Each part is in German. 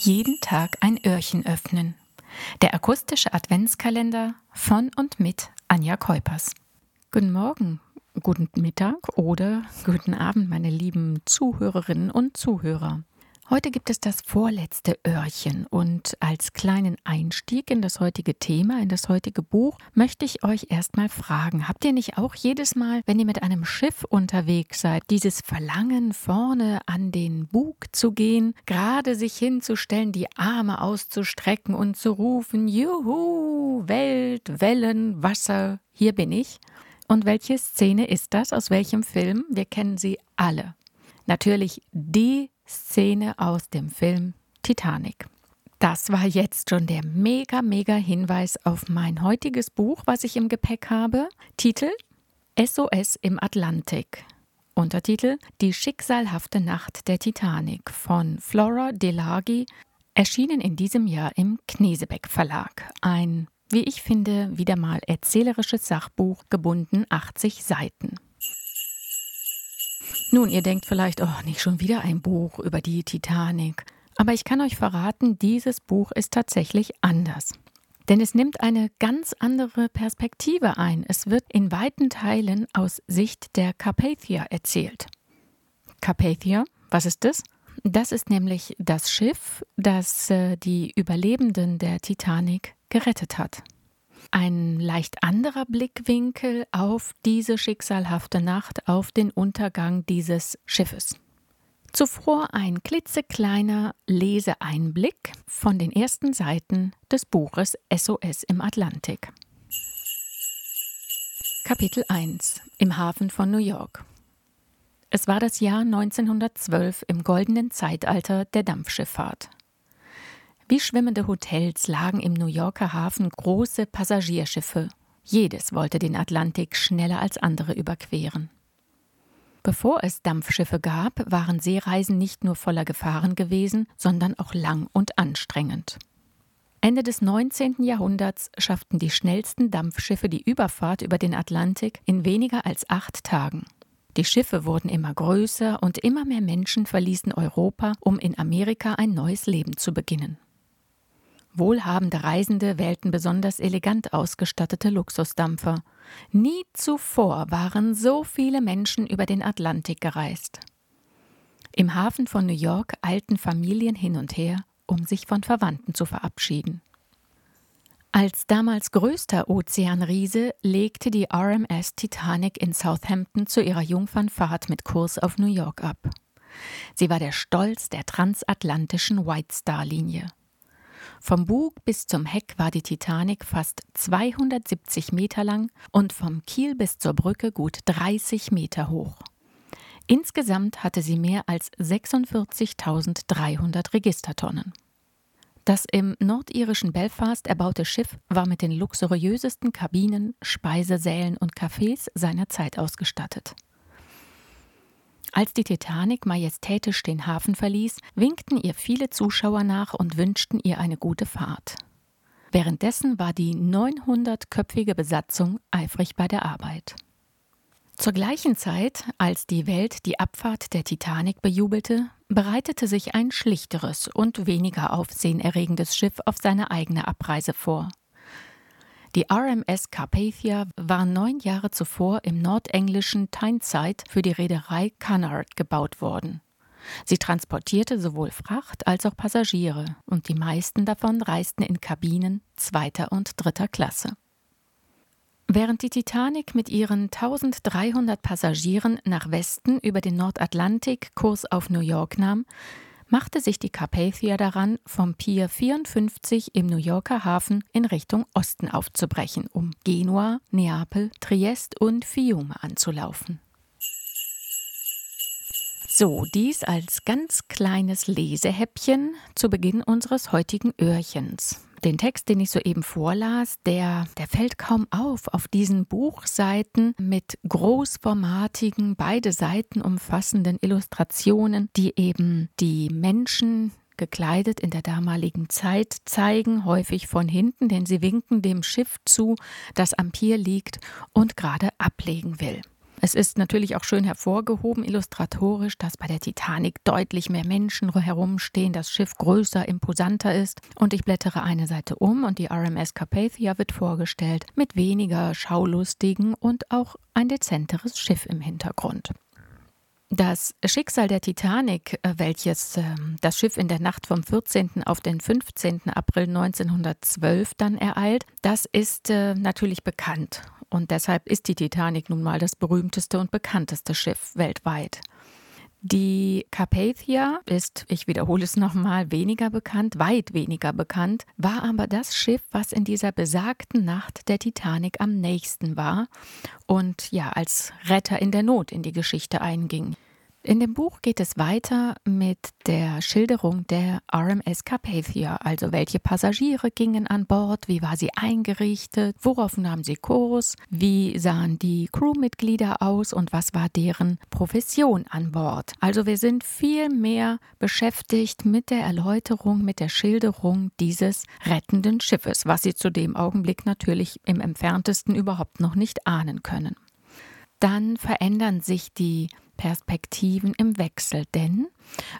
Jeden Tag ein Öhrchen öffnen. Der akustische Adventskalender von und mit Anja Keupers. Guten Morgen, guten Mittag oder guten Abend, meine lieben Zuhörerinnen und Zuhörer. Heute gibt es das vorletzte Öhrchen und als kleinen Einstieg in das heutige Thema, in das heutige Buch, möchte ich euch erstmal fragen, habt ihr nicht auch jedes Mal, wenn ihr mit einem Schiff unterwegs seid, dieses Verlangen vorne an den Bug zu gehen, gerade sich hinzustellen, die Arme auszustrecken und zu rufen, Juhu, Welt, Wellen, Wasser, hier bin ich? Und welche Szene ist das? Aus welchem Film? Wir kennen sie alle. Natürlich die Szene aus dem Film Titanic. Das war jetzt schon der mega, mega Hinweis auf mein heutiges Buch, was ich im Gepäck habe. Titel SOS im Atlantik. Untertitel Die schicksalhafte Nacht der Titanic von Flora Delagi, erschienen in diesem Jahr im Knesebeck Verlag. Ein, wie ich finde, wieder mal erzählerisches Sachbuch, gebunden 80 Seiten. Nun, ihr denkt vielleicht, oh, nicht schon wieder ein Buch über die Titanic. Aber ich kann euch verraten, dieses Buch ist tatsächlich anders. Denn es nimmt eine ganz andere Perspektive ein. Es wird in weiten Teilen aus Sicht der Carpathia erzählt. Carpathia, was ist das? Das ist nämlich das Schiff, das äh, die Überlebenden der Titanic gerettet hat. Ein leicht anderer Blickwinkel auf diese schicksalhafte Nacht, auf den Untergang dieses Schiffes. Zuvor ein klitzekleiner Leseeinblick von den ersten Seiten des Buches SOS im Atlantik. Kapitel 1 Im Hafen von New York. Es war das Jahr 1912 im goldenen Zeitalter der Dampfschifffahrt. Wie schwimmende Hotels lagen im New Yorker Hafen große Passagierschiffe. Jedes wollte den Atlantik schneller als andere überqueren. Bevor es Dampfschiffe gab, waren Seereisen nicht nur voller Gefahren gewesen, sondern auch lang und anstrengend. Ende des 19. Jahrhunderts schafften die schnellsten Dampfschiffe die Überfahrt über den Atlantik in weniger als acht Tagen. Die Schiffe wurden immer größer und immer mehr Menschen verließen Europa, um in Amerika ein neues Leben zu beginnen. Wohlhabende Reisende wählten besonders elegant ausgestattete Luxusdampfer. Nie zuvor waren so viele Menschen über den Atlantik gereist. Im Hafen von New York eilten Familien hin und her, um sich von Verwandten zu verabschieden. Als damals größter Ozeanriese legte die RMS Titanic in Southampton zu ihrer Jungfernfahrt mit Kurs auf New York ab. Sie war der Stolz der transatlantischen White Star Linie. Vom Bug bis zum Heck war die Titanic fast 270 Meter lang und vom Kiel bis zur Brücke gut 30 Meter hoch. Insgesamt hatte sie mehr als 46.300 Registertonnen. Das im nordirischen Belfast erbaute Schiff war mit den luxuriösesten Kabinen, Speisesälen und Cafés seiner Zeit ausgestattet. Als die Titanic majestätisch den Hafen verließ, winkten ihr viele Zuschauer nach und wünschten ihr eine gute Fahrt. Währenddessen war die 900-köpfige Besatzung eifrig bei der Arbeit. Zur gleichen Zeit, als die Welt die Abfahrt der Titanic bejubelte, bereitete sich ein schlichteres und weniger aufsehenerregendes Schiff auf seine eigene Abreise vor. Die RMS Carpathia war neun Jahre zuvor im nordenglischen Tyneside für die Reederei Cunard gebaut worden. Sie transportierte sowohl Fracht als auch Passagiere und die meisten davon reisten in Kabinen zweiter und dritter Klasse. Während die Titanic mit ihren 1300 Passagieren nach Westen über den Nordatlantik Kurs auf New York nahm, machte sich die Carpathia daran, vom Pier 54 im New Yorker Hafen in Richtung Osten aufzubrechen, um Genua, Neapel, Triest und Fiume anzulaufen. So, dies als ganz kleines Lesehäppchen zu Beginn unseres heutigen Öhrchens. Den Text, den ich soeben vorlas, der, der fällt kaum auf auf diesen Buchseiten mit großformatigen, beide Seiten umfassenden Illustrationen, die eben die Menschen gekleidet in der damaligen Zeit zeigen, häufig von hinten, denn sie winken dem Schiff zu, das am Pier liegt und gerade ablegen will. Es ist natürlich auch schön hervorgehoben, illustratorisch, dass bei der Titanic deutlich mehr Menschen herumstehen, das Schiff größer, imposanter ist. Und ich blättere eine Seite um und die RMS Carpathia wird vorgestellt mit weniger schaulustigen und auch ein dezenteres Schiff im Hintergrund. Das Schicksal der Titanic, äh, welches ähm, das Schiff in der Nacht vom 14. auf den 15. April 1912 dann ereilt, das ist äh, natürlich bekannt. Und deshalb ist die Titanic nun mal das berühmteste und bekannteste Schiff weltweit. Die Carpathia ist, ich wiederhole es nochmal, weniger bekannt, weit weniger bekannt, war aber das Schiff, was in dieser besagten Nacht der Titanic am nächsten war und ja als Retter in der Not in die Geschichte einging. In dem Buch geht es weiter mit der Schilderung der RMS Carpathia, also welche Passagiere gingen an Bord, wie war sie eingerichtet, worauf nahm sie Kurs, wie sahen die Crewmitglieder aus? Und was war deren Profession an Bord. Also wir sind viel mehr beschäftigt mit der Erläuterung, mit der Schilderung dieses rettenden Schiffes, was sie zu dem Augenblick natürlich im entferntesten überhaupt noch nicht ahnen können. Dann verändern sich die Perspektiven im Wechsel, denn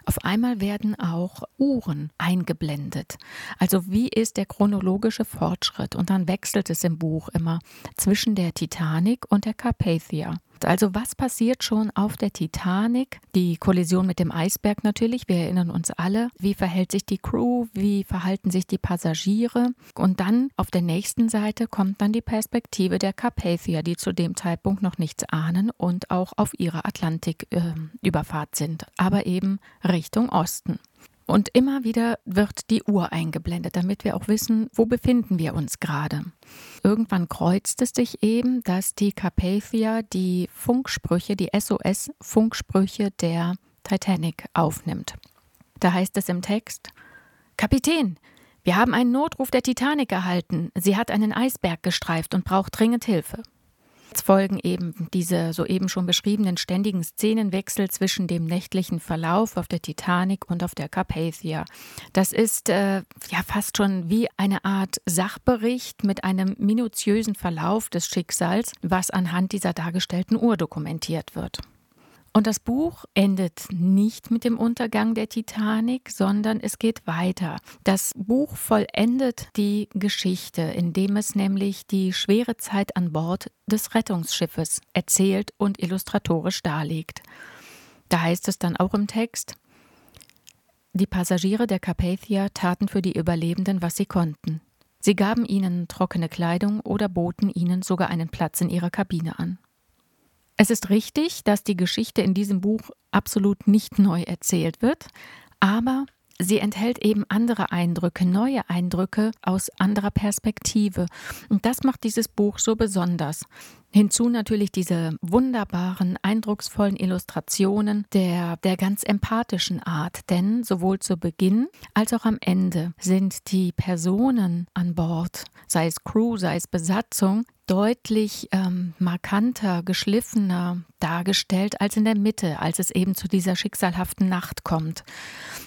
auf einmal werden auch Uhren eingeblendet. Also wie ist der chronologische Fortschritt? Und dann wechselt es im Buch immer zwischen der Titanic und der Carpathia. Also was passiert schon auf der Titanic? Die Kollision mit dem Eisberg natürlich, wir erinnern uns alle. Wie verhält sich die Crew? Wie verhalten sich die Passagiere? Und dann auf der nächsten Seite kommt dann die Perspektive der Carpathia, die zu dem Zeitpunkt noch nichts ahnen und auch auf ihrer Atlantiküberfahrt äh, sind, aber eben Richtung Osten. Und immer wieder wird die Uhr eingeblendet, damit wir auch wissen, wo befinden wir uns gerade. Irgendwann kreuzt es sich eben, dass die Carpathia die Funksprüche, die SOS-Funksprüche der Titanic aufnimmt. Da heißt es im Text, Kapitän, wir haben einen Notruf der Titanic erhalten. Sie hat einen Eisberg gestreift und braucht dringend Hilfe. Jetzt folgen eben diese soeben schon beschriebenen ständigen Szenenwechsel zwischen dem nächtlichen Verlauf auf der Titanic und auf der Carpathia. Das ist äh, ja fast schon wie eine Art Sachbericht mit einem minutiösen Verlauf des Schicksals, was anhand dieser dargestellten Uhr dokumentiert wird. Und das Buch endet nicht mit dem Untergang der Titanic, sondern es geht weiter. Das Buch vollendet die Geschichte, indem es nämlich die schwere Zeit an Bord des Rettungsschiffes erzählt und illustratorisch darlegt. Da heißt es dann auch im Text, die Passagiere der Carpathia taten für die Überlebenden, was sie konnten. Sie gaben ihnen trockene Kleidung oder boten ihnen sogar einen Platz in ihrer Kabine an. Es ist richtig, dass die Geschichte in diesem Buch absolut nicht neu erzählt wird, aber sie enthält eben andere Eindrücke, neue Eindrücke aus anderer Perspektive. Und das macht dieses Buch so besonders. Hinzu natürlich diese wunderbaren, eindrucksvollen Illustrationen der, der ganz empathischen Art, denn sowohl zu Beginn als auch am Ende sind die Personen an Bord, sei es Crew, sei es Besatzung, deutlich ähm, markanter, geschliffener dargestellt als in der Mitte, als es eben zu dieser schicksalhaften Nacht kommt.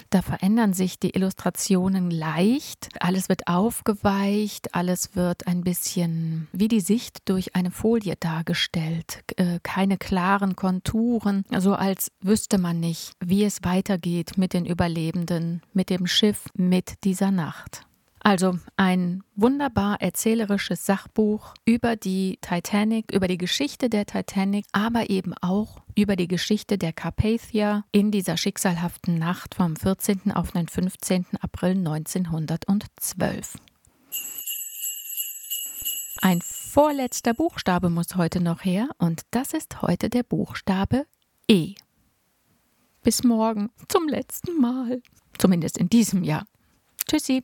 Da verändern sich die Illustrationen leicht, alles wird aufgeweicht, alles wird ein bisschen wie die Sicht durch eine Folie dargestellt, äh, keine klaren Konturen, so als wüsste man nicht, wie es weitergeht mit den Überlebenden, mit dem Schiff, mit dieser Nacht. Also ein wunderbar erzählerisches Sachbuch über die Titanic, über die Geschichte der Titanic, aber eben auch über die Geschichte der Carpathia in dieser schicksalhaften Nacht vom 14. auf den 15. April 1912. Ein vorletzter Buchstabe muss heute noch her und das ist heute der Buchstabe E. Bis morgen zum letzten Mal, zumindest in diesem Jahr. Tschüssi.